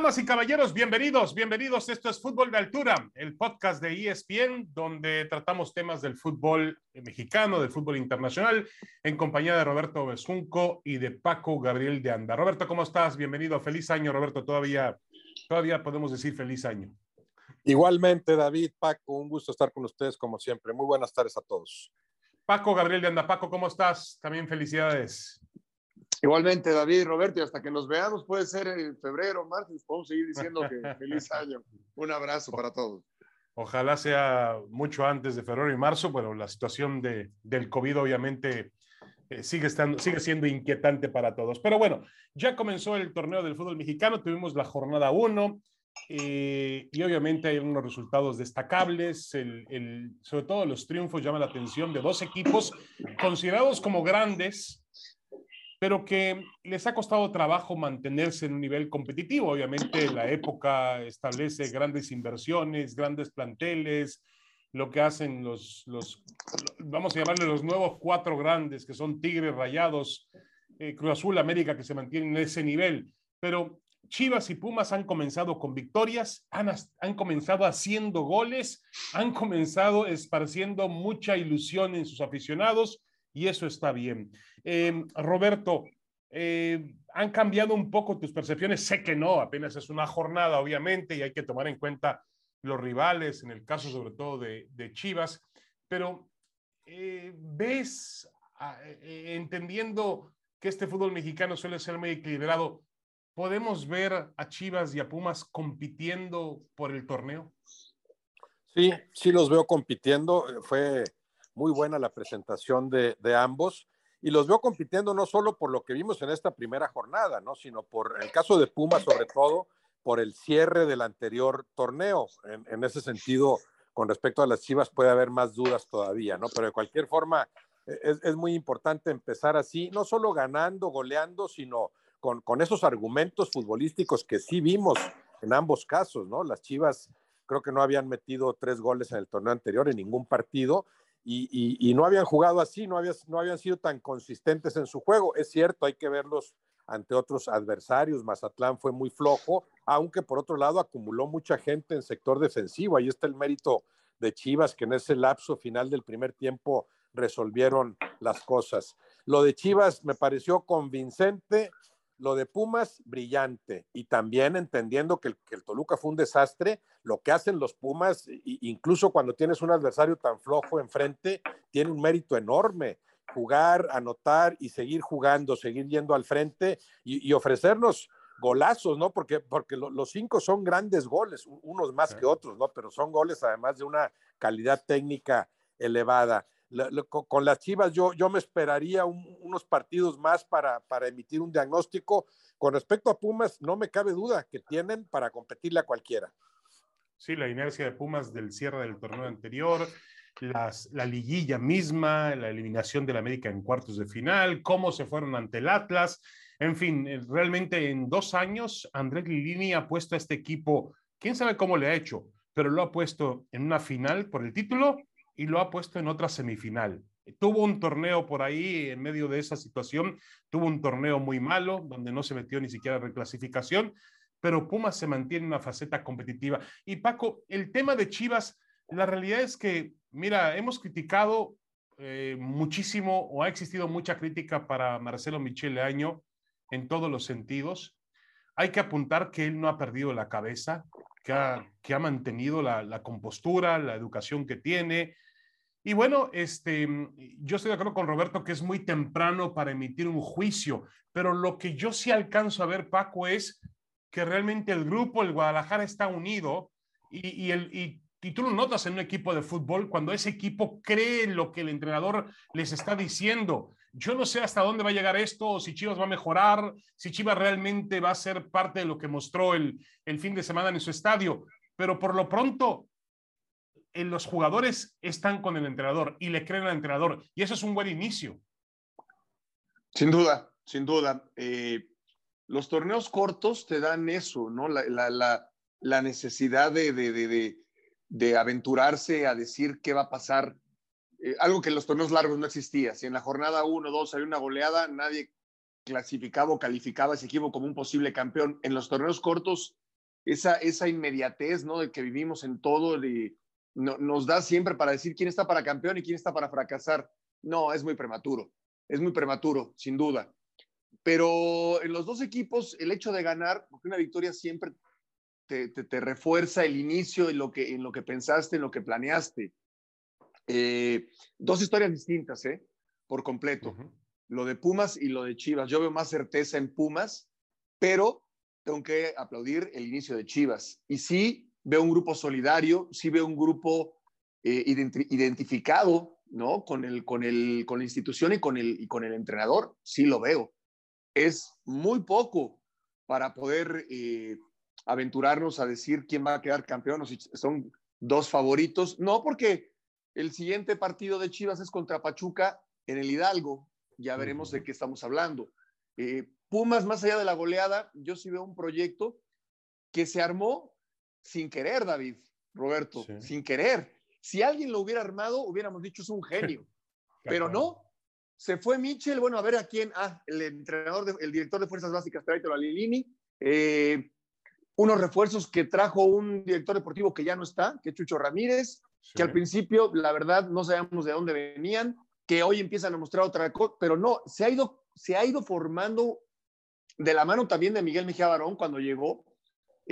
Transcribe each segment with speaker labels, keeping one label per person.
Speaker 1: Damas y caballeros, bienvenidos, bienvenidos. Esto es Fútbol de Altura, el podcast de ESPN, donde tratamos temas del fútbol mexicano, del fútbol internacional, en compañía de Roberto Besunco y de Paco Gabriel de Anda. Roberto, ¿cómo estás? Bienvenido. Feliz año, Roberto. Todavía, todavía podemos decir feliz año.
Speaker 2: Igualmente, David, Paco, un gusto estar con ustedes como siempre. Muy buenas tardes a todos.
Speaker 1: Paco Gabriel de Anda. Paco, ¿cómo estás? También felicidades.
Speaker 3: Igualmente, David, Roberto, y hasta que nos veamos, puede ser en febrero, marzo, podemos seguir diciendo que feliz año. Un abrazo para todos.
Speaker 1: Ojalá sea mucho antes de febrero y marzo, pero la situación de, del COVID obviamente eh, sigue, estando, sigue siendo inquietante para todos. Pero bueno, ya comenzó el torneo del fútbol mexicano, tuvimos la jornada 1 eh, y obviamente hay unos resultados destacables, el, el, sobre todo los triunfos llaman la atención de dos equipos considerados como grandes, pero que les ha costado trabajo mantenerse en un nivel competitivo. Obviamente la época establece grandes inversiones, grandes planteles, lo que hacen los, los vamos a llamarle los nuevos cuatro grandes, que son Tigres, Rayados, eh, Cruz Azul, América, que se mantienen en ese nivel. Pero Chivas y Pumas han comenzado con victorias, han, han comenzado haciendo goles, han comenzado esparciendo mucha ilusión en sus aficionados y eso está bien. Eh, Roberto, eh, ¿han cambiado un poco tus percepciones? Sé que no, apenas es una jornada, obviamente, y hay que tomar en cuenta los rivales, en el caso sobre todo de, Chivas, pero eh, ¿ves, eh, entendiendo que este fútbol mexicano suele ser muy equilibrado, podemos ver a Chivas y a Pumas compitiendo por el torneo?
Speaker 2: Sí, sí los veo compitiendo. Fue muy buena la presentación de, ambos y los veo compitiendo no solo por lo que vimos en esta primera jornada, ¿no? sino por el caso de Puma, sobre todo por el cierre del anterior torneo. En, ese sentido, con respecto a las Chivas puede haber más dudas todavía, ¿no? Pero de cualquier forma, es, es muy importante empezar así, no solo ganando, goleando, sino con, con esos argumentos futbolísticos que sí vimos en ambos casos, ¿no? Las Chivas creo que no habían metido tres goles en el torneo anterior en ningún partido y, no habían jugado así, no, no habían sido tan consistentes en su juego. Es cierto, hay que verlos ante otros adversarios. Mazatlán fue muy flojo, aunque por otro lado acumuló mucha gente en sector defensivo. Ahí está el mérito de Chivas, que en ese lapso final del primer tiempo resolvieron las cosas. Lo de Chivas me pareció convincente, lo de Pumas, brillante. Y también entendiendo que el, que el, Toluca fue un desastre, lo que hacen los Pumas, incluso cuando tienes un adversario tan flojo enfrente, tiene un mérito enorme. Jugar, anotar y seguir jugando, seguir yendo al frente y, y ofrecernos golazos, ¿no? Porque, porque lo, los cinco son grandes goles, unos más que otros, ¿no? Pero son goles además de una calidad técnica elevada con las Chivas yo, yo me esperaría un, unos partidos más para, para emitir un diagnóstico. Con respecto a Pumas, no me cabe duda que tienen para competirle a cualquiera.
Speaker 1: Sí, la inercia de Pumas del cierre del torneo anterior, la liguilla misma, la eliminación del América en cuartos de final, cómo se fueron ante el Atlas. En fin, realmente en dos años, Andrés Lilini ha puesto a este equipo, quién sabe cómo le ha hecho, pero lo ha puesto en una final por el título y lo ha puesto en otra semifinal. Tuvo un torneo por ahí en medio de esa situación, tuvo un torneo muy malo donde no se metió ni siquiera reclasificación, pero Pumas se mantiene en una faceta competitiva. Y Paco, el tema de Chivas, la realidad es que, mira, hemos criticado eh, muchísimo o ha existido mucha crítica para Marcelo Michele Año en todos los sentidos. Hay que apuntar que él no ha perdido la cabeza, que ha, que ha mantenido la, la compostura, la educación que tiene, y bueno, este, yo estoy de acuerdo con Roberto que es muy temprano para emitir un juicio, pero lo que yo sí alcanzo a ver, Paco, es que realmente el grupo, el Guadalajara, está unido y, y, el, y, y tú lo notas en un equipo de fútbol cuando ese equipo cree lo que el entrenador les está diciendo. Yo no sé hasta dónde va a llegar esto, si Chivas va a mejorar, si Chivas realmente va a ser parte de lo que mostró el, el fin de semana en su estadio, pero por lo pronto los jugadores están con el entrenador y le creen al entrenador y eso es un buen inicio.
Speaker 3: Sin duda, sin duda. Eh, los torneos cortos te dan eso, ¿no? La, necesidad de, de, aventurarse a decir qué va a pasar. Eh, algo que en los torneos largos no existía. Si en la jornada 1 2 hay una goleada, nadie clasificaba o calificaba a ese equipo como un posible campeón. En los torneos cortos, esa, esa inmediatez, ¿no? De que vivimos en todo, de, nos da siempre para decir quién está para campeón y quién está para fracasar. No, es muy prematuro. Es muy prematuro, sin duda. Pero en los dos equipos, el hecho de ganar, porque una victoria siempre te, refuerza el inicio en lo, que, en lo que pensaste, en lo que planeaste. Eh, dos historias distintas, ¿eh? Por completo. Lo de Pumas y lo de Chivas. Yo veo más certeza en Pumas, pero tengo que aplaudir el inicio de Chivas. Y sí veo un grupo solidario, sí veo un grupo eh, identificado, ¿no? Con, el, con, el, con la institución y con, el, y con el entrenador, sí lo veo es muy poco para poder eh, aventurarnos a decir quién va a quedar campeón o si son dos favoritos. No, porque el siguiente partido de Chivas es contra Pachuca en el Hidalgo. Ya veremos de qué estamos hablando. Eh, Pumas, más allá de la goleada, yo sí veo un proyecto que se armó sin querer, David, Roberto, sin querer. Si alguien lo hubiera armado, hubiéramos dicho es un genio. Pero no, se fue Michel, bueno, a ver a quién, ah, el entrenador, el director de Fuerzas Básicas, tráetelo a Lilini. Eh, unos refuerzos que trajo un director deportivo que ya no está, que es Chucho Ramírez, que al principio, la verdad, no sabíamos de dónde venían, que hoy empiezan a mostrar otra cosa, pero no, se ha ido, se ha ido formando de la mano también de Miguel Mejía Barón cuando llegó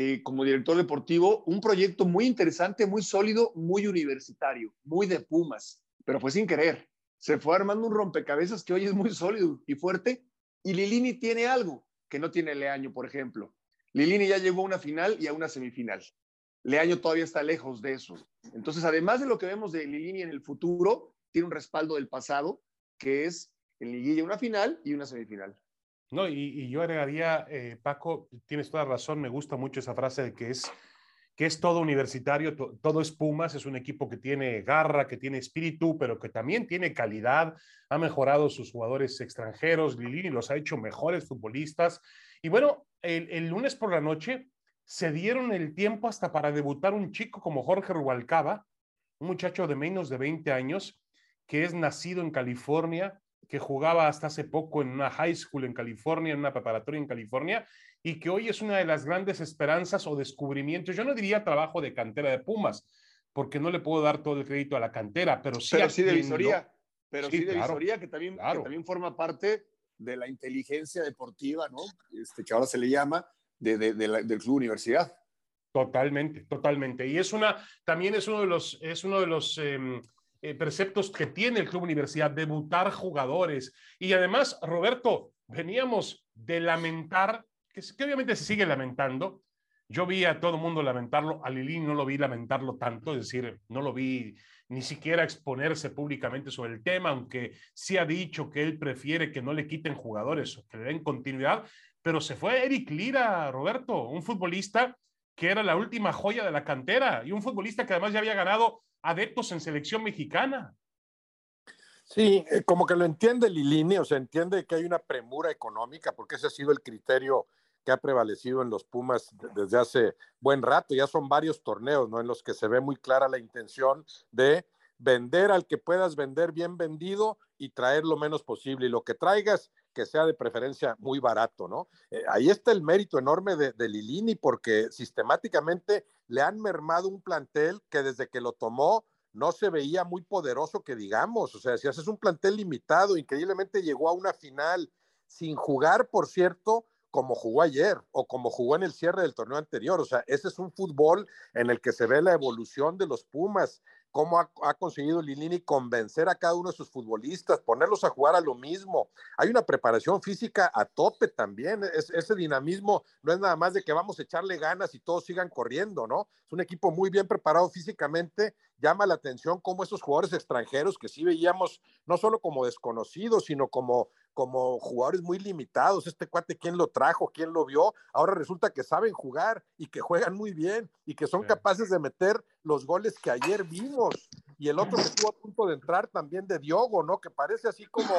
Speaker 3: eh, como director deportivo, un proyecto muy interesante, muy sólido, muy universitario, muy de Pumas, pero fue sin querer se fue armando un rompecabezas que hoy es muy sólido y fuerte. Y Lilini tiene algo que no tiene Leaño, por ejemplo. Lilini ya llegó a una final y a una semifinal. Leaño todavía está lejos de eso. Entonces, además de lo que vemos de Lilini en el futuro, tiene un respaldo del pasado, que es en liguilla una final y una semifinal.
Speaker 1: No, y, yo agregaría, eh, Paco, tienes toda razón, me gusta mucho esa frase de que es que es todo universitario, todo es Pumas, es un equipo que tiene garra, que tiene espíritu, pero que también tiene calidad, ha mejorado sus jugadores extranjeros, Lilini los ha hecho mejores futbolistas. Y bueno, el, lunes por la noche se dieron el tiempo hasta para debutar un chico como Jorge Rubalcaba, un muchacho de menos de 20 años, que es nacido en California, que jugaba hasta hace poco en una high school en California, en una preparatoria en California, y que hoy es una de las grandes esperanzas o descubrimientos. Yo no diría trabajo de cantera de Pumas, porque no le puedo dar todo el crédito a la cantera, pero sí,
Speaker 3: pero sí de visoría, pero sí, de visoría que también, también forma parte de la inteligencia deportiva, ¿no? Este, que ahora se le llama de, de, del club universidad.
Speaker 1: Totalmente, totalmente. Y es una, también es uno de los, es uno de los em, eh, preceptos que tiene el club universidad, debutar jugadores. Y además, Roberto, veníamos de lamentar que, obviamente se sigue lamentando. Yo vi a todo el mundo lamentarlo, a Lili no lo vi lamentarlo tanto, es decir, no lo vi ni siquiera exponerse públicamente sobre el tema, aunque sí ha dicho que él prefiere que no le quiten jugadores que le den continuidad, pero se fue Eric Lira, Roberto, un futbolista que era la última joya de la cantera y un futbolista que además ya había ganado adeptos en selección mexicana.
Speaker 2: Sí, eh, como que lo entiende Lilini, o sea, entiende que hay una premura económica, porque ese ha sido el criterio que ha prevalecido en los Pumas desde hace buen rato. Ya son varios torneos, ¿no? En los que se ve muy clara la intención de vender al que puedas vender bien vendido y traer lo menos posible. Y lo que traigas, que sea de preferencia muy barato, ¿no? Eh, ahí está el mérito enorme de, de, Lilini, porque sistemáticamente le han mermado un plantel que desde que lo tomó no se veía muy poderoso, que digamos. O sea, si haces un plantel limitado, increíblemente llegó a una final sin jugar, por cierto, como jugó ayer o como jugó en el cierre del torneo anterior. O sea, ese es un fútbol en el que se ve la evolución de los Pumas, cómo ha, conseguido Lilini convencer a cada uno de sus futbolistas, ponerlos a jugar a lo mismo. Hay una preparación física a tope también. ese dinamismo no es nada más de que vamos a echarle ganas y todos sigan corriendo, ¿no? Es un equipo muy bien preparado físicamente. Llama la atención cómo esos jugadores extranjeros que sí veíamos no solo como desconocidos, sino como como jugadores muy limitados. Este cuate, ¿quién lo trajo? ¿Quién lo vio? Ahora resulta que saben jugar y que juegan muy bien y que son capaces de meter los goles que ayer vimos. y el otro que estuvo a punto de entrar también de Diogo, ¿no? Que parece así como,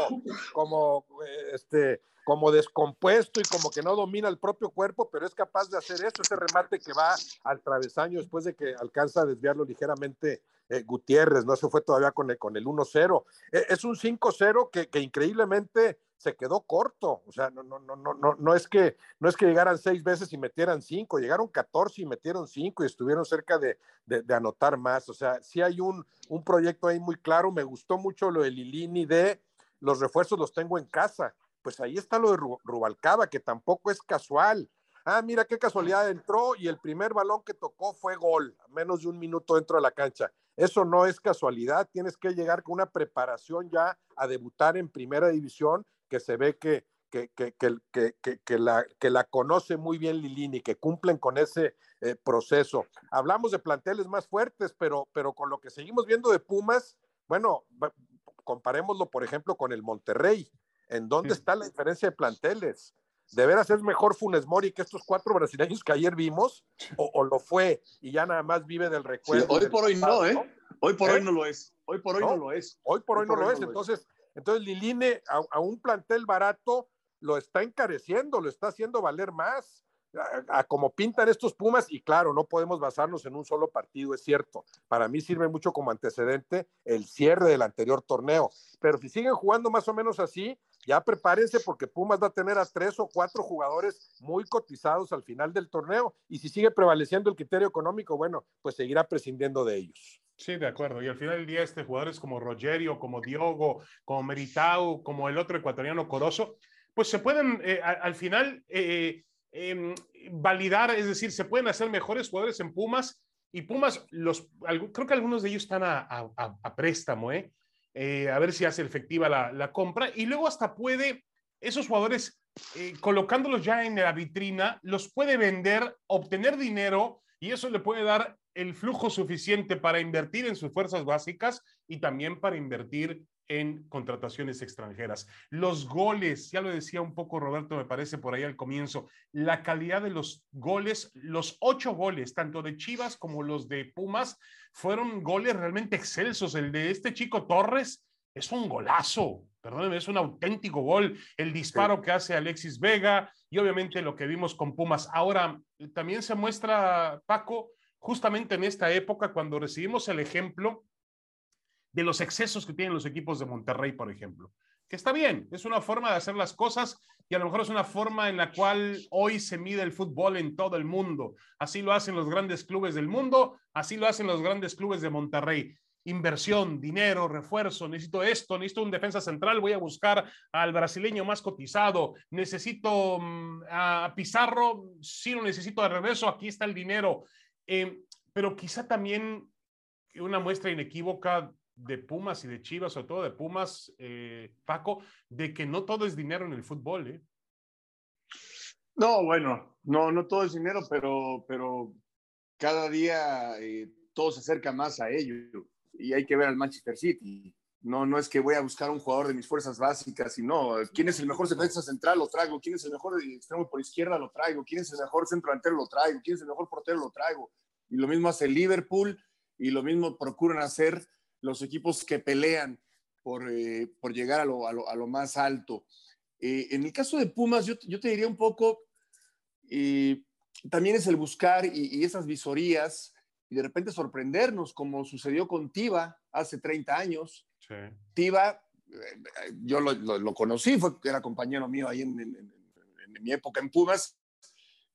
Speaker 2: como, eh, este, como descompuesto y como que no domina el propio cuerpo, pero es capaz de hacer eso, ese remate que va al travesaño después de que alcanza a desviarlo ligeramente eh, Gutiérrez, ¿no? Eso fue todavía con el, con el 1-0. Eh, es un 5-0 que, que increíblemente se quedó corto. O sea, no, no, no, no, no, es que, no es que llegaran seis veces y metieran cinco, llegaron 14 y metieron cinco y estuvieron cerca de, de, anotar más. O sea, sí hay un, un proyecto ahí muy claro. Me gustó mucho lo de Lilini de los refuerzos los tengo en casa. Pues ahí está lo de Rubalcaba, que tampoco es casual. Ah, mira qué casualidad entró y el primer balón que tocó fue gol, a menos de un minuto dentro de la cancha. Eso no es casualidad, tienes que llegar con una preparación ya a debutar en primera división que se ve que, que, que, que, que la, que la conoce muy bien Lilini, que cumplen con ese eh, proceso. Hablamos de planteles más fuertes, pero, pero con lo que seguimos viendo de Pumas, bueno, comparémoslo, por ejemplo, con el Monterrey. ¿En dónde está la diferencia de planteles? ¿De veras es mejor Funes Mori que estos cuatro brasileños que ayer vimos? ¿O, lo fue y ya nada más vive del recuerdo?
Speaker 3: hoy por hoy no, ¿eh? Hoy por hoy ¿Eh? no lo es. Hoy por hoy no, lo es.
Speaker 2: Hoy por hoy, no, lo es. Entonces, entonces Liline a, un plantel barato lo está encareciendo, lo está haciendo valer más. A, como pintan estos Pumas, y claro, no podemos basarnos en un solo partido, es cierto. Para mí sirve mucho como antecedente el cierre del anterior torneo. Pero si siguen jugando más o menos así, ya prepárense porque Pumas va a tener a tres o cuatro jugadores muy cotizados al final del torneo. Y si sigue prevaleciendo el criterio económico, bueno, pues seguirá prescindiendo de ellos.
Speaker 1: Sí, de acuerdo. Y al final del día, este jugadores como Rogerio, como Diogo, como Meritao, como el otro ecuatoriano Corozo, pues se pueden eh, al final eh, em, validar, es decir, se pueden hacer mejores jugadores en Pumas. Y Pumas, los, creo que algunos de ellos están a, préstamo, ¿eh? ¿Eh? A ver si hace efectiva la, la, compra. Y luego hasta puede, esos jugadores, colocándolos ya en la vitrina, los puede vender, obtener dinero y eso le puede dar el flujo suficiente para invertir en sus fuerzas básicas y también para invertir en contrataciones extranjeras. Los goles, ya lo decía un poco Roberto, me parece por ahí al comienzo, la calidad de los goles, los ocho goles, tanto de Chivas como los de Pumas, fueron goles realmente excelsos. El de este chico Torres es un golazo, perdóneme, es un auténtico gol. El disparo que hace Alexis Vega y obviamente lo que vimos con Pumas. Ahora, también se muestra, Paco, justamente en esta época cuando recibimos el ejemplo de los excesos que tienen los equipos de Monterrey, por ejemplo. Que está bien, es una forma de hacer las cosas y a lo mejor es una forma en la cual hoy se mide el fútbol en todo el mundo. Así lo hacen los grandes clubes del mundo, así lo hacen los grandes clubes de Monterrey. Inversión, dinero, refuerzo, necesito esto, necesito un defensa central, voy a buscar al brasileño más cotizado, necesito mm, a Pizarro, si lo necesito de regreso, aquí está el dinero. Eh, pero quizá también una muestra inequívoca de Pumas y de Chivas, sobre todo de Pumas, eh, Paco, de que no todo es dinero en el fútbol, ¿eh?
Speaker 3: No, bueno, no, no todo es dinero, pero, pero cada día todo se acerca más a ello y hay que ver al Manchester City. No, no es que voy a buscar un jugador de mis fuerzas básicas, sino quién es el mejor defensa central, lo traigo, quién es el mejor extremo por izquierda, lo traigo, quién es el mejor centro delantero, lo traigo, quién es el mejor portero, lo traigo. Y lo mismo hace Liverpool y lo mismo procuran hacer los equipos que pelean por, eh, por llegar a lo, a, lo, a lo, más alto. Eh, en el caso de Pumas, yo, yo te diría un poco, eh, también es el buscar y, y esas visorías y de repente sorprendernos, como sucedió con Tiva hace 30 años Sí. Tiva, eh, yo lo, lo, conocí, fue, era compañero mío ahí en, en, en, mi época en Pumas,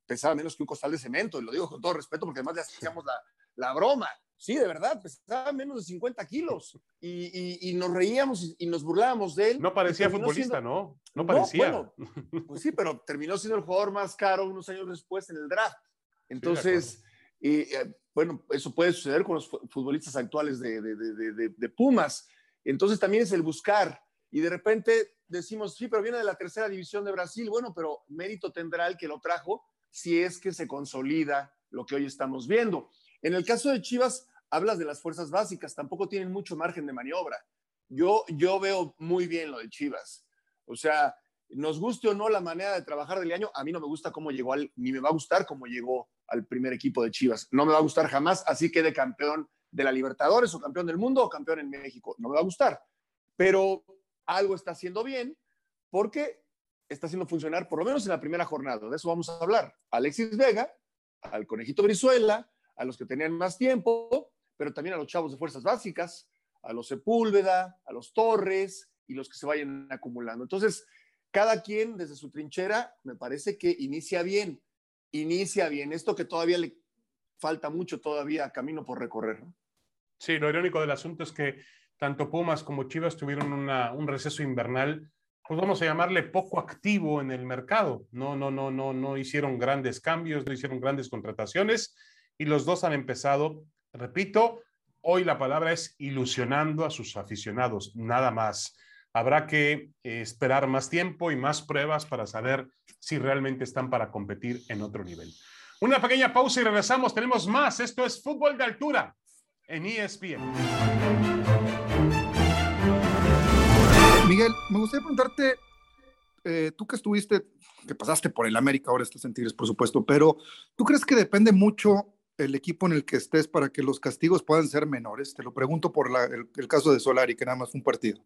Speaker 3: pesaba menos que un costal de cemento, y lo digo con todo respeto porque además le hacíamos la, la broma. Sí, de verdad, pesaba menos de 50 kilos y, y, y nos reíamos y, nos burlábamos de él.
Speaker 1: No parecía futbolista, siendo... ¿no? No parecía. No,
Speaker 3: bueno, pues sí, pero terminó siendo el jugador más caro unos años después en el draft. Entonces, sí, eh, bueno, eso puede suceder con los futbolistas actuales de, Pumas. Entonces también es el buscar. Y de repente decimos, sí, pero viene de la tercera división de Brasil. Bueno, pero mérito tendrá el que lo trajo si es que se consolida lo que hoy estamos viendo. En el caso de Chivas, hablas de las fuerzas básicas, tampoco tienen mucho margen de maniobra. Yo, yo veo muy bien lo de Chivas. O sea, nos guste o no la manera de trabajar del año, a mí no me gusta cómo llegó ni me va a gustar cómo llegó al primer equipo de Chivas. No me va a gustar jamás, así que de campeón de la Libertadores o campeón del mundo o campeón en México. No me va a gustar, pero algo está haciendo bien porque está haciendo funcionar, por lo menos en la primera jornada. De eso vamos a hablar. Alexis Vega, al Conejito Brizuela, a los que tenían más tiempo, pero también a los chavos de fuerzas básicas, a los Sepúlveda, a los Torres y los que se vayan acumulando. Entonces, cada quien desde su trinchera, me parece que inicia bien, inicia bien. Esto que todavía le falta mucho todavía camino por recorrer.
Speaker 1: Sí, lo irónico del asunto es que tanto Pumas como Chivas tuvieron un receso invernal pues vamos a llamarle poco activo en el mercado. No, no, no, no, no hicieron grandes cambios, no hicieron grandes contrataciones y los dos han empezado, repito, hoy la palabra es ilusionando a sus aficionados, nada más. Habrá que eh, esperar más tiempo y más pruebas para saber si realmente están para competir en otro nivel. Una pequeña pausa y regresamos. Tenemos más. Esto es Fútbol de Altura en ESPN.
Speaker 4: Miguel, me gustaría preguntarte, eh, tú que estuviste, que pasaste por el América, ahora estás en Tigres, por supuesto, pero ¿tú crees que depende mucho el equipo en el que estés para que los castigos puedan ser menores? Te lo pregunto por el, caso de Solari, que nada más fue un partido.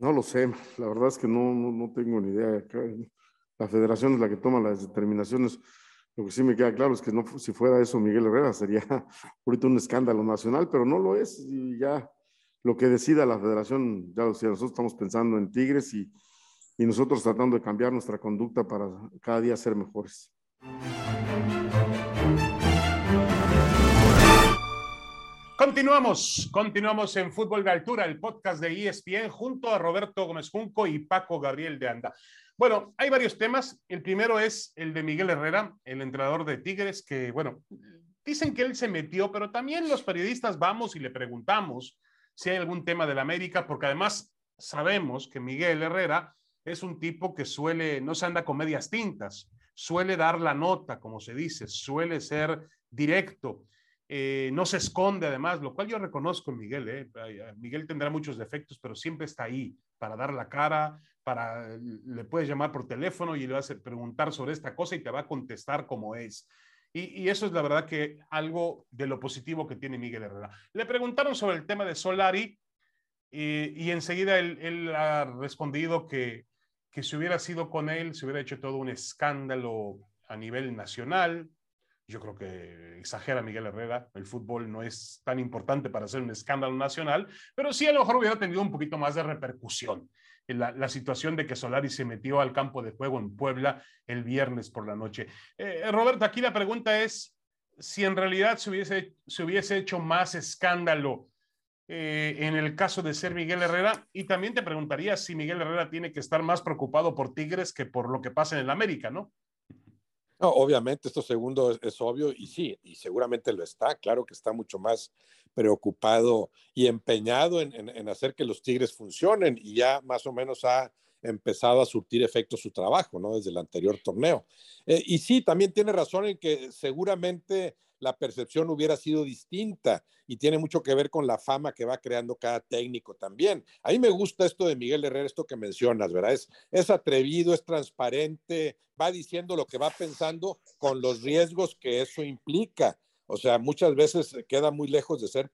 Speaker 5: No lo sé, la verdad es que no, no, tengo ni idea. La federación es la que toma las determinaciones. Lo que sí me queda claro es que no, si fuera eso Miguel Herrera sería ahorita un escándalo nacional, pero no lo es y ya lo que decida la federación, ya lo decía, nosotros estamos pensando en Tigres y, y nosotros tratando de cambiar nuestra conducta para cada día ser mejores.
Speaker 1: Continuamos, continuamos en Fútbol de Altura, el podcast de ESPN, junto a Roberto Gómez Junco y Paco Gabriel de Anda. Bueno, hay varios temas. El primero es el de Miguel Herrera, el entrenador de Tigres, que, bueno, dicen que él se metió, pero también los periodistas vamos y le preguntamos si hay algún tema de la América, porque además sabemos que Miguel Herrera es un tipo que suele, no se anda con medias tintas, suele dar la nota, como se dice, suele ser directo, eh, no se esconde además, lo cual yo reconozco en Miguel. Eh. Miguel tendrá muchos defectos, pero siempre está ahí para dar la cara, para, le puedes llamar por teléfono y le vas a preguntar sobre esta cosa y te va a contestar como es. Y, eso es la verdad que algo de lo positivo que tiene Miguel Herrera. Le preguntaron sobre el tema de Solari y, enseguida él, ha respondido que, que si hubiera sido con él, se hubiera hecho todo un escándalo a nivel nacional. Yo creo que exagera Miguel Herrera, el fútbol no es tan importante para hacer un escándalo nacional, pero sí a lo mejor hubiera tenido un poquito más de repercusión la, situación de que Solari se metió al campo de juego en Puebla el viernes por la noche. Eh, Roberto, aquí la pregunta es si en realidad se hubiese, se hubiese hecho más escándalo eh, en el caso de ser Miguel Herrera y también te preguntaría si Miguel Herrera tiene que estar más preocupado por Tigres que por lo que pasa en el América, ¿no?
Speaker 2: No, obviamente, esto segundo es, obvio y sí, y seguramente lo está, claro que está mucho más preocupado y empeñado en, hacer que los Tigres funcionen y ya más o menos ha empezado a surtir efecto su trabajo, ¿no? Desde el anterior torneo. Eh, y sí, también tiene razón en que seguramente la percepción hubiera sido distinta y tiene mucho que ver con la fama que va creando cada técnico también. A mí me gusta esto de Miguel Herrera, esto que mencionas, ¿verdad? Es, es atrevido, es transparente, va diciendo lo que va pensando con los riesgos que eso implica. O sea, muchas veces queda muy lejos de ser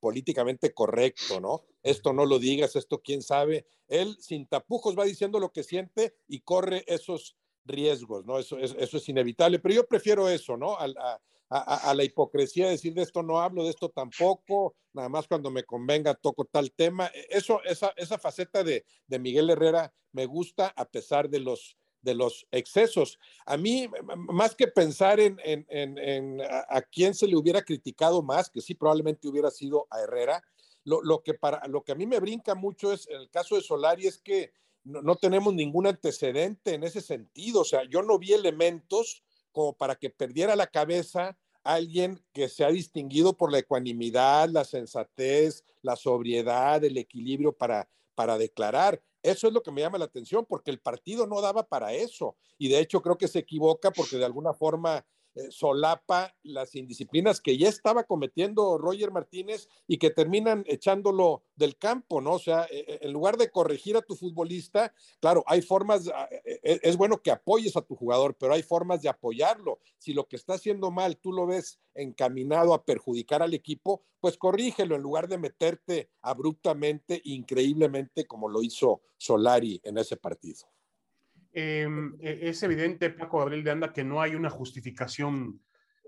Speaker 2: políticamente correcto, ¿no? Esto no lo digas, esto quién sabe. Él sin tapujos va diciendo lo que siente y corre esos riesgos, ¿no? Eso, eso es inevitable, pero yo prefiero eso, ¿no? A, la hipocresía de decir de esto no hablo, de esto tampoco, nada más cuando me convenga toco tal tema. E, eso, esa, esa faceta de, de Miguel Herrera me gusta a pesar de los de los excesos. A mí, más que pensar en, a, quién se le hubiera criticado más, que sí probablemente hubiera sido a Herrera, lo, que, para, lo que a mí me brinca mucho es, en el caso de Solari, es que no, tenemos ningún antecedente en ese sentido. O sea, yo no vi elementos como para que perdiera la cabeza alguien que se ha distinguido por la ecuanimidad, la sensatez, la sobriedad, el equilibrio para, para declarar. Eso es lo que me llama la atención, porque el partido no daba para eso. Y de hecho creo que se equivoca porque de alguna forma eh, solapa las indisciplinas que ya estaba cometiendo Roger Martínez y que terminan echándolo del campo, ¿no? O sea, eh, eh, en lugar de corregir a tu futbolista, claro, hay formas, es, es, bueno que apoyes a tu jugador, pero hay formas de apoyarlo. Si lo que está haciendo mal tú lo ves encaminado a perjudicar al equipo, pues corrígelo en lugar de meterte abruptamente, increíblemente, como lo hizo Solari en ese partido.
Speaker 1: Eh, es evidente, Paco Gabriel de Anda, que no hay una justificación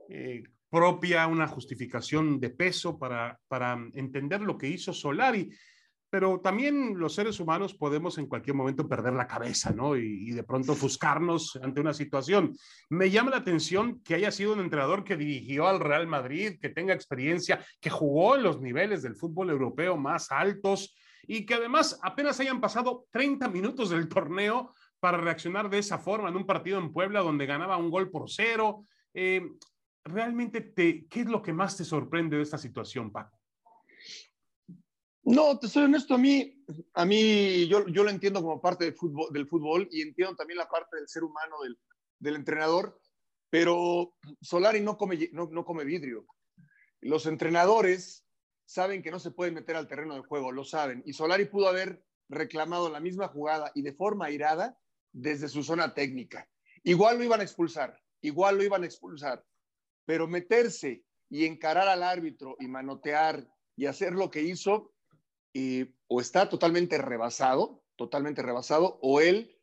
Speaker 1: eh, propia, una justificación de peso para, para entender lo que hizo Solari pero también los seres humanos podemos en cualquier momento perder la cabeza, ¿no? Y, y, de pronto ofuscarnos ante una situación. Me llama la atención que haya sido un entrenador que dirigió al Real Madrid, que tenga experiencia, que jugó en los niveles del fútbol europeo más altos y que además apenas hayan pasado 30 minutos del torneo para reaccionar de esa forma en un partido en Puebla donde ganaba un gol por cero. Eh, realmente, te, ¿qué es lo que más te sorprende de esta situación, Paco?
Speaker 3: No, te soy honesto, a mí, a mí yo, yo lo entiendo como parte del fútbol, del fútbol y entiendo también la parte del ser humano, del, del entrenador, pero Solari no come, no, no come vidrio. Los entrenadores saben que no se pueden meter al terreno de juego, lo saben. Y Solari pudo haber reclamado la misma jugada y de forma airada desde su zona técnica. Igual lo iban a expulsar, igual lo iban a expulsar, pero meterse y encarar al árbitro y manotear y hacer lo que hizo, o está totalmente rebasado, totalmente rebasado, o él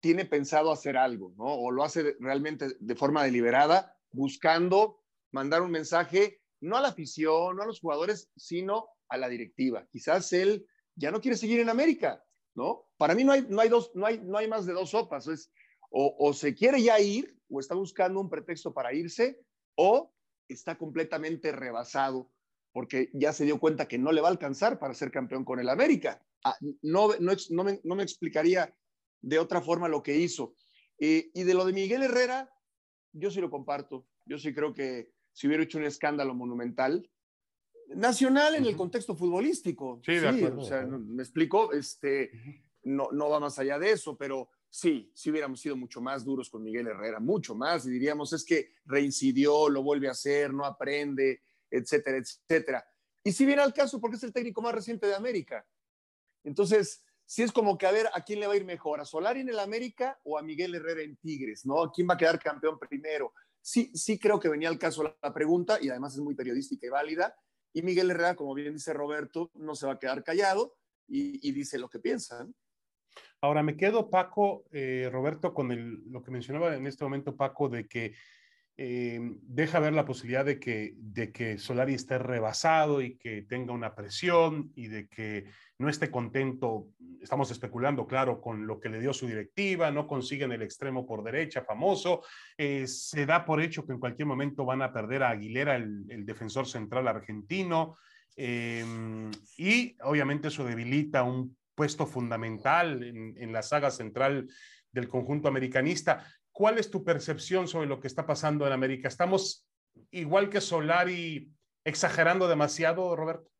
Speaker 3: tiene pensado hacer algo, ¿no? O lo hace realmente de forma deliberada, buscando mandar un mensaje no a la afición, no a los jugadores, sino a la directiva. Quizás él ya no quiere seguir en América, ¿no? Para mí no hay, no hay, dos, no hay, no hay más de dos sopas. Es, o, se quiere ya ir, o está buscando un pretexto para irse, o está completamente rebasado porque ya se dio cuenta que no le va a alcanzar para ser campeón con el América. Ah, no, no, no, me, no, me, explicaría de otra forma lo que hizo. Eh, y de lo de Miguel Herrera, yo sí lo comparto. Yo sí creo que si hubiera hecho un escándalo monumental, nacional en el contexto futbolístico.
Speaker 1: Sí, de
Speaker 3: sí o sea, me explico, este, no, no va más allá de eso, pero sí, sí hubiéramos sido mucho más duros con Miguel Herrera, mucho más, y diríamos, es que reincidió, lo vuelve a hacer, no aprende, etcétera, etcétera. Y si viene al caso, porque es el técnico más reciente de América. Entonces, sí es como que a ver a quién le va a ir mejor, a Solari en el América o a Miguel Herrera en Tigres, ¿no? ¿Quién va a quedar campeón primero? Sí, sí creo que venía al caso la pregunta y además es muy periodística y válida. Y Miguel Herrera, como bien dice Roberto, no se va a quedar callado y, dice lo que piensa.
Speaker 1: Ahora me quedo, Paco, eh, Roberto, con el, lo que mencionaba en este momento, Paco, de que eh, deja ver la posibilidad de que, de que Solari esté rebasado y que tenga una presión y de que no esté contento, estamos especulando, claro, con lo que le dio su directiva, no consiguen el extremo por derecha famoso, eh, se da por hecho que en cualquier momento van a perder a Aguilera, el, defensor central argentino, eh, y obviamente eso debilita un puesto fundamental en, en la saga central del conjunto americanista. ¿Cuál es tu percepción sobre lo que está pasando en América? ¿Estamos igual que Solari exagerando demasiado, Roberto?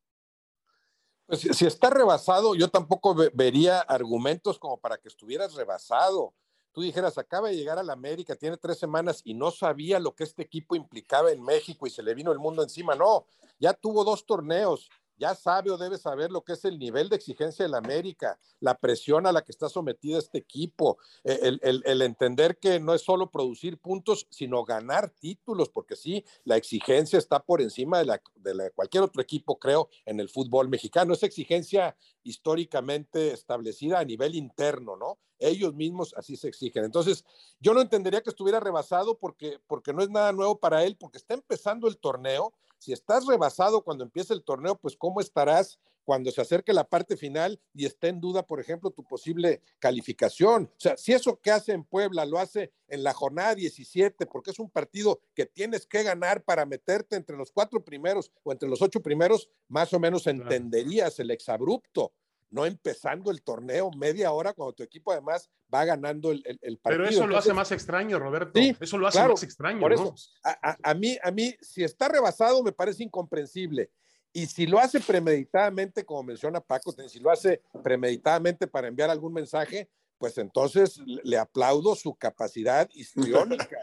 Speaker 2: Pues si está rebasado, yo tampoco vería argumentos como para que estuvieras rebasado. Tú dijeras, acaba de llegar a la América, tiene tres semanas y no sabía lo que este equipo implicaba en México y se le vino el mundo encima. No, ya tuvo dos torneos, ya sabe o debe saber lo que es el nivel de exigencia del América, la presión a la que está sometido este equipo, eh, el, entender que no es solo producir puntos, sino ganar títulos, porque sí, la exigencia está por encima de, de la, cualquier otro equipo, creo, en el fútbol mexicano. Esa exigencia históricamente establecida a nivel interno, ¿no? Ellos mismos así se exigen. Entonces, yo no entendería que estuviera rebasado porque, porque no es nada nuevo para él, porque está empezando el torneo si estás rebasado cuando empieza el torneo, pues cómo estarás cuando se acerque la parte final y esté en duda, por ejemplo, tu posible calificación. O sea, si eso que hace en Puebla lo hace en la jornada 17, porque es un partido que tienes que ganar para meterte entre los cuatro primeros o entre los ocho primeros, más o menos entenderías el exabrupto no empezando el torneo media hora cuando tu equipo además va ganando el, el, el partido.
Speaker 1: Pero eso lo hace más extraño, Roberto.
Speaker 2: Sí,
Speaker 1: eso lo hace
Speaker 2: claro,
Speaker 1: más extraño.
Speaker 2: Por eso, a, a, a, mí, a mí, si está rebasado, me parece incomprensible. Y si lo hace premeditadamente, como menciona Paco, si lo hace premeditadamente para enviar algún mensaje, pues entonces le aplaudo su capacidad histriónica.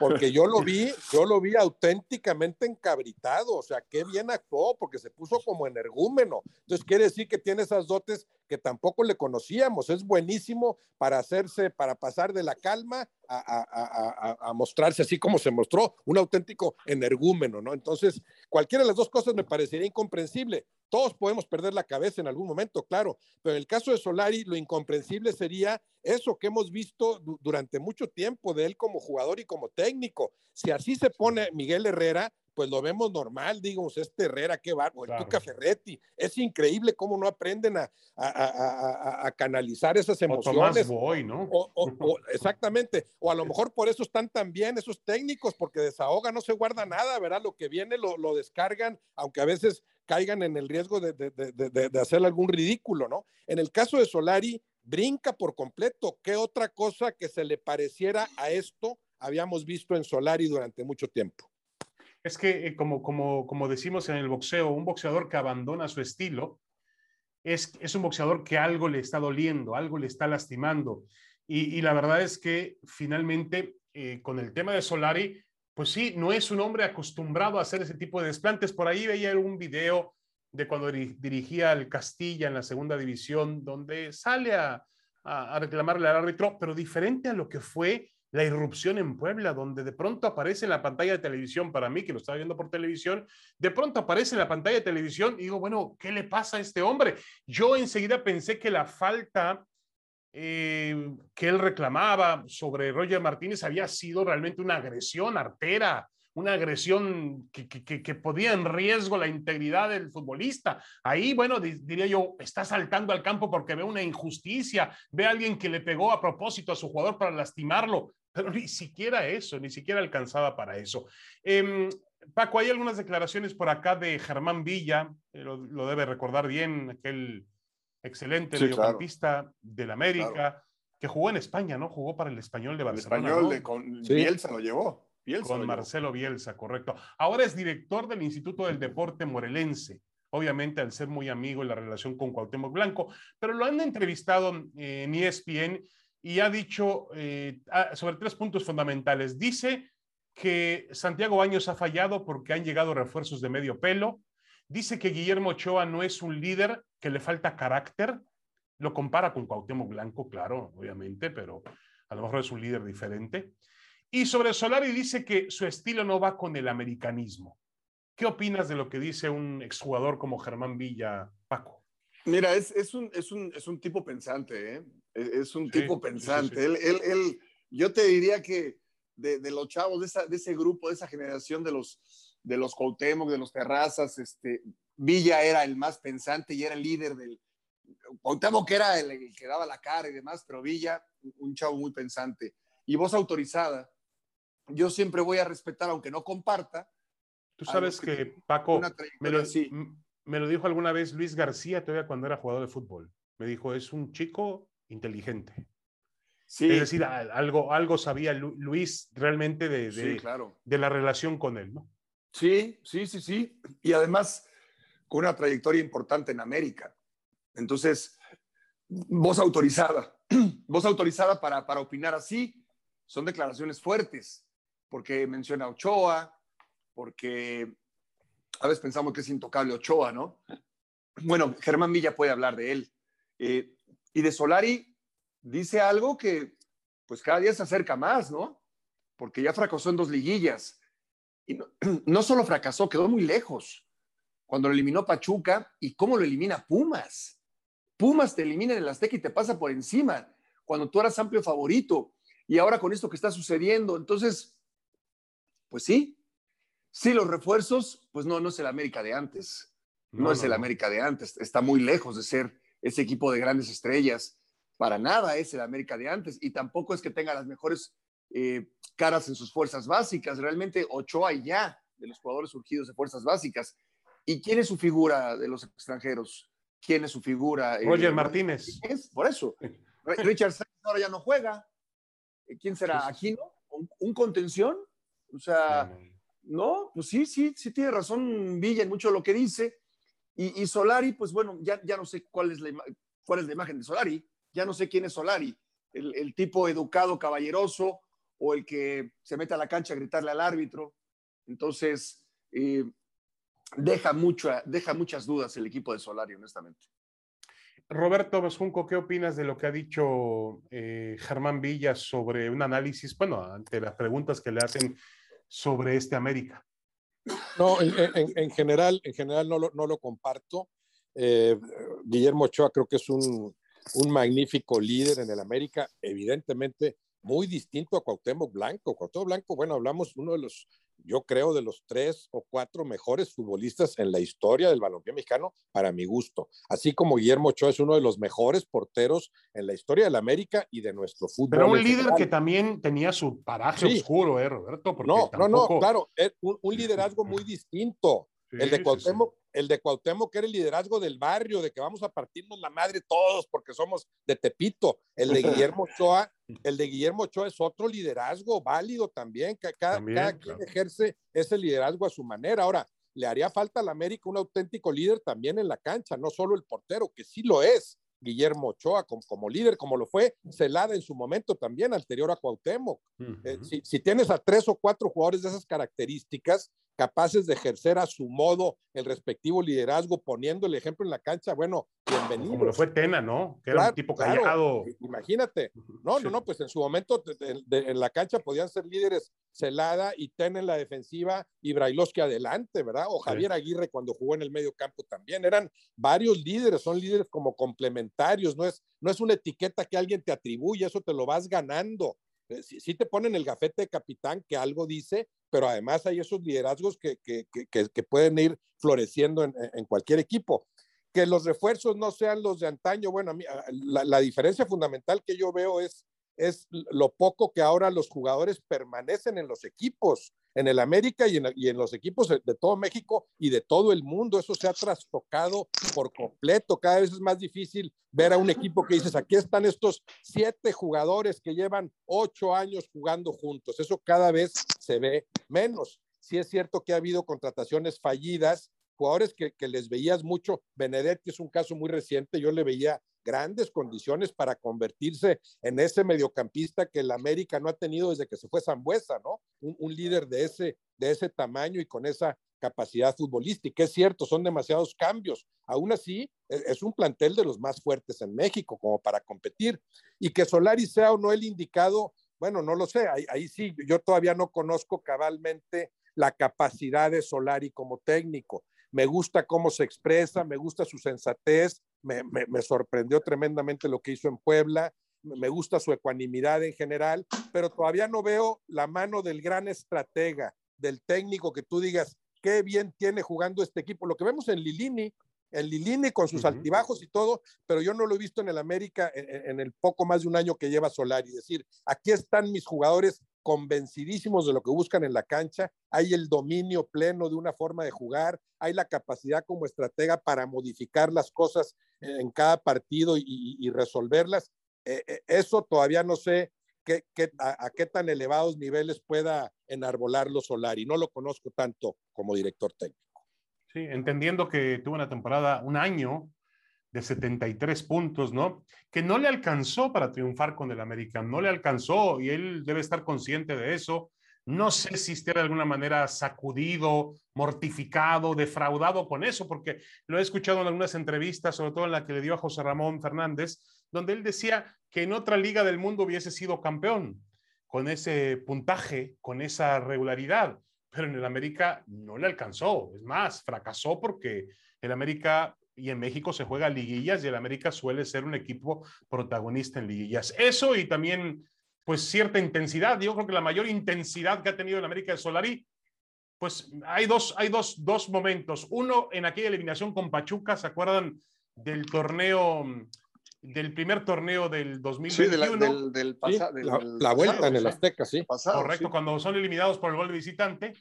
Speaker 2: Porque yo lo vi, yo lo vi auténticamente encabritado, o sea, qué bien actuó, porque se puso como energúmeno. Entonces quiere decir que tiene esas dotes que tampoco le conocíamos. Es buenísimo para hacerse, para pasar de la calma a, mostrarse así como se mostró, un auténtico energúmeno, ¿no? Entonces, cualquiera de las dos cosas me parecería incomprensible. Todos podemos perder la cabeza en algún momento, claro, pero en el caso de Solari, lo incomprensible sería eso que hemos visto durante mucho tiempo de él como jugador y como técnico. Si así se pone Miguel Herrera, pues lo vemos normal, digamos, este Herrera, qué va, o el Tuca Ferretti. Es increíble cómo no aprenden a, a, canalizar esas emociones.
Speaker 1: O ¿no?
Speaker 2: exactamente. O a lo mejor por eso están tan bien esos técnicos, porque desahoga, no se guarda nada, ¿verdad? Lo que viene lo, lo descargan, aunque a veces caigan en el riesgo de, de, de, de hacer algún ridículo, ¿no? En el caso de Solari, brinca por completo. ¿Qué otra cosa que se le pareciera a esto habíamos visto en Solari durante mucho tiempo?
Speaker 1: Es que, eh, como, como, como decimos en el boxeo, un boxeador que abandona su estilo es, es un boxeador que algo le está doliendo, algo le está lastimando. Y, la verdad es que finalmente, eh, con el tema de Solari, pues sí, no es un hombre acostumbrado a hacer ese tipo de desplantes. Por ahí veía un video de cuando dirigía al Castilla en la segunda división, donde sale a, a, a reclamarle al árbitro, pero diferente a lo que fue la irrupción en Puebla, donde de pronto aparece en la pantalla de televisión, para mí que lo estaba viendo por televisión, de pronto aparece en la pantalla de televisión y digo, bueno, ¿qué le pasa a este hombre? Yo enseguida pensé que la falta eh, que él reclamaba sobre Roger Martínez había sido realmente una agresión artera, una agresión que, que, que, podía en riesgo la integridad del futbolista. Ahí, bueno, diría yo, está saltando al campo porque ve una injusticia, ve a alguien que le pegó a propósito a su jugador para lastimarlo pero ni siquiera eso, ni siquiera alcanzaba para eso. Em, Paco, hay algunas declaraciones por acá de Germán Villa, eh, lo, debe recordar bien, aquel excelente sí, mediocampista del América, que jugó en España, ¿no? Jugó para el español de Barcelona.
Speaker 3: El español de, con Bielsa lo llevó.
Speaker 1: con Marcelo Bielsa, correcto. Ahora es director del Instituto del Deporte Morelense obviamente al ser muy amigo en la relación con Cuauhtémoc Blanco, pero lo han entrevistado en ESPN y ha dicho eh, ah, sobre tres puntos fundamentales. Dice que Santiago Baños ha fallado porque han llegado refuerzos de medio pelo. Dice que Guillermo Ochoa no es un líder, que le falta carácter. Lo compara con Cuauhtémoc Blanco, claro, obviamente, pero a lo mejor es un líder diferente. Y sobre Solari dice que su estilo no va con el americanismo. ¿Qué opinas de lo que dice un exjugador como Germán Villa?
Speaker 3: Mira, es, es, un, es, un, es un tipo pensante, ¿eh? Es un tipo pensante. él, él, él, yo te diría que de, de los chavos, de, esa, de, ese grupo, de esa generación de los, de los Cuauhtémoc, de los Terrazas, este, Villa era el más pensante y era el líder del... Cuauhtémoc era el, el, que daba la cara y demás, pero Villa, un chavo muy pensante. Y voz autorizada, yo siempre voy a respetar, aunque no comparta.
Speaker 1: Tú sabes que, Paco, me lo, me lo dijo alguna vez Luis García, todavía cuando era jugador de fútbol. Me dijo, es un chico inteligente. Sí. Es decir, algo, algo sabía Luis realmente de, de,
Speaker 3: sí, claro.
Speaker 1: de la relación con él, ¿no?
Speaker 3: Sí, sí, sí, sí. Y además, con una trayectoria importante en América. Entonces, voz autorizada, voz autorizada para, para opinar así, son declaraciones fuertes, porque menciona a Ochoa, porque a veces pensamos que es intocable Ochoa, ¿no? Bueno, Germán Villa puede hablar de él. Eh, y de Solari dice algo que pues cada día se acerca más, ¿no? Porque ya fracasó en dos liguillas. Y no, solo fracasó, quedó muy lejos. Cuando lo eliminó Pachuca y cómo lo elimina Pumas. Pumas te elimina en el Azteca y te pasa por encima cuando tú eras amplio favorito. Y ahora con esto que está sucediendo, entonces, pues sí, sí, los refuerzos, pues no, no es el América de antes. No, no es el América de antes. Está muy lejos de ser ese equipo de grandes estrellas. Para nada es el América de antes y tampoco es que tenga las mejores eh, caras en sus fuerzas básicas. Realmente Ochoa y ya de los jugadores surgidos de fuerzas básicas. ¿Y quién es su figura de los extranjeros? ¿Quién es su figura?
Speaker 1: Roger eh, Martínez.
Speaker 3: Por eso. Richard Sánchez ahora ya no juega. Eh, ¿Quién será? ¿Aquino? ¿Un, ¿Un, contención? O sea, no, pues sí, sí, sí tiene razón Villa en mucho lo que dice. Y, Solari, pues bueno, ya, ya no sé cuál es, la, cuál es la imagen de Solari, ya no sé quién es Solari, el, el, tipo educado, caballeroso, o el que se mete a la cancha a gritarle al árbitro. Entonces, eh, deja, mucho, deja muchas dudas el equipo de Solari, honestamente.
Speaker 1: Roberto Besunco, ¿qué opinas de lo que ha dicho eh, Germán Villa sobre un análisis, bueno, ante las preguntas que le hacen sobre este América?
Speaker 2: No, en, general, en general no lo, no lo comparto. Eh, Guillermo Ochoa creo que es un, un magnífico líder en el América, evidentemente muy distinto a Cuauhtémoc Blanco. Cuauhtémoc Blanco, bueno, hablamos uno de los yo creo, de los tres o cuatro mejores futbolistas en la historia del balompié mexicano, para mi gusto. Así como Guillermo Ochoa es uno de los mejores porteros en la historia del América y de nuestro fútbol.
Speaker 1: Pero un líder que también tenía su paraje oscuro, ¿eh, Roberto?
Speaker 2: no, no, no, claro, un, un liderazgo muy distinto. el de Cuauhtémoc, el de Cuauhtémoc que era el liderazgo del barrio, de que vamos a partirnos la madre todos porque somos de Tepito. El de Guillermo Ochoa, el de Guillermo Ochoa es otro liderazgo válido también, que cada, quien ejerce ese liderazgo a su manera. Ahora, le haría falta al América un auténtico líder también en la cancha, no solo el portero, que sí lo es, Guillermo Ochoa como, líder, como lo fue Celada en su momento también, anterior a Cuauhtémoc. Eh, si, si, tienes a tres o cuatro jugadores de esas características, capaces de ejercer a su modo el respectivo liderazgo, poniendo el ejemplo en la cancha, bueno, bienvenido.
Speaker 1: Como lo fue Tena, ¿no? Que era un tipo callado.
Speaker 2: imagínate. No, no, no, pues en su momento en la cancha podían ser líderes Celada y Tena en la defensiva y Brailovsky adelante, ¿verdad? O Javier Aguirre cuando jugó en el medio campo también. Eran varios líderes, son líderes como complementarios, no es, no es una etiqueta que alguien te atribuye, eso te lo vas ganando. Eh, sí, te ponen el gafete de capitán que algo dice, pero además hay esos liderazgos que, que, que, pueden ir floreciendo en, en, cualquier equipo. Que los refuerzos no sean los de antaño, bueno, a mí, la, la diferencia fundamental que yo veo es es lo poco que ahora los jugadores permanecen en los equipos, en el América y en, los equipos de, todo México y de todo el mundo. Eso se ha trastocado por completo. Cada vez es más difícil ver a un equipo que dices, aquí están estos siete jugadores que llevan ocho años jugando juntos. Eso cada vez se ve menos. Sí es cierto que ha habido contrataciones fallidas, jugadores que, que les veías mucho. Benedetti es un caso muy reciente, yo le veía grandes condiciones para convertirse en ese mediocampista que el América no ha tenido desde que se fue Zambuesa, ¿no? Un, líder de ese, de ese tamaño y con esa capacidad futbolística. Es cierto, son demasiados cambios. Aún así, e, es un plantel de los más fuertes en México como para competir. Y que Solari sea o no el indicado, bueno, no lo sé. Ahí, ahí sí, yo todavía no conozco cabalmente la capacidad de Solari como técnico me gusta cómo se expresa, me gusta su sensatez, me, sorprendió tremendamente lo que hizo en Puebla, me gusta su ecuanimidad en general, pero todavía no veo la mano del gran estratega, del técnico que tú digas, qué bien tiene jugando este equipo. Lo que vemos en Lilini, en Lilini con sus altibajos y todo, pero yo no lo he visto en el América en, en, el poco más de un año que lleva Solari. Es decir, aquí están mis jugadores convencidísimos de lo que buscan en la cancha, hay el dominio pleno de una forma de jugar, hay la capacidad como estratega para modificar las cosas en cada partido y, resolverlas. Eh, eh, eso todavía no sé qué, a, qué tan elevados niveles pueda enarbolarlo Solari. No lo conozco tanto como director técnico.
Speaker 1: Sí, entendiendo que tuvo una temporada, un año de 73 puntos, ¿no? Que no le alcanzó para triunfar con el América, no le alcanzó y él debe estar consciente de eso. No sé si esté de alguna manera sacudido, mortificado, defraudado con eso, porque lo he escuchado en algunas entrevistas, sobre todo en la que le dio a José Ramón Fernández, donde él decía que en otra liga del mundo hubiese sido campeón, con ese puntaje, con esa regularidad, pero en el América no le alcanzó. Es más, fracasó porque el América y en México se juega liguillas y el América suele ser un equipo protagonista en liguillas. Eso y también pues cierta intensidad. Yo creo que la mayor intensidad que ha tenido el América de Solari, pues hay dos, hay dos, dos momentos. Uno en aquella eliminación con Pachuca, ¿se acuerdan del torneo, del primer torneo del 2021?
Speaker 2: Sí, del, del, la, vuelta en el Azteca, sí.
Speaker 1: Correcto, cuando son eliminados por el gol de visitante.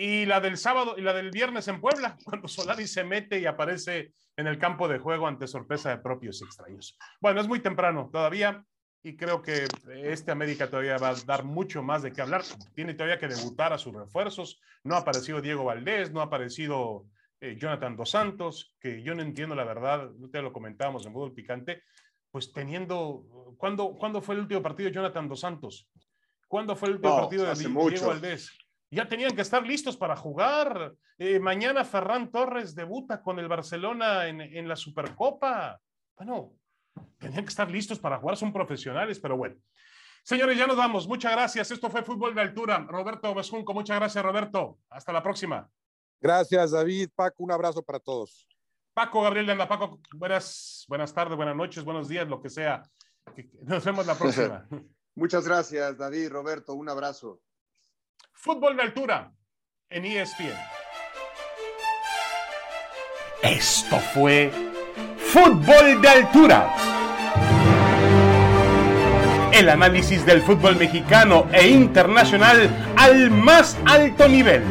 Speaker 1: Y la del sábado y la del viernes en Puebla, cuando Solari se mete y aparece en el campo de juego ante sorpresa de propios y extraños. Bueno, es muy temprano todavía y creo que este América todavía va a dar mucho más de qué hablar. Tiene todavía que debutar a sus refuerzos. No ha aparecido Diego Valdés, no ha aparecido eh, Jonathan Dos Santos, que yo no entiendo la verdad, te lo comentábamos en Fútbol Picante, pues teniendo, ¿cuándo, ¿cuándo fue el último partido de Jonathan Dos Santos? ¿Cuándo fue el último partido de Diego Valdés? Ya tenían que estar listos para jugar. Eh, mañana Ferran Torres debuta con el Barcelona en, la Supercopa. Bueno, tenían que estar listos para jugar, son profesionales, pero bueno. Señores, ya nos vamos. Muchas gracias. Esto fue Fútbol de Altura. Roberto Besjunco, muchas gracias, Roberto. Hasta la próxima.
Speaker 2: Gracias, David. Paco, un abrazo para todos.
Speaker 1: Paco, Gabriel de Anda, Paco, buenas, buenas tardes, buenas noches, buenos días, lo que sea. Nos vemos la próxima.
Speaker 3: Muchas gracias, David, Roberto, un abrazo.
Speaker 1: Fútbol de altura en ESPN. Esto fue Fútbol de altura. El análisis del fútbol mexicano e internacional al más alto nivel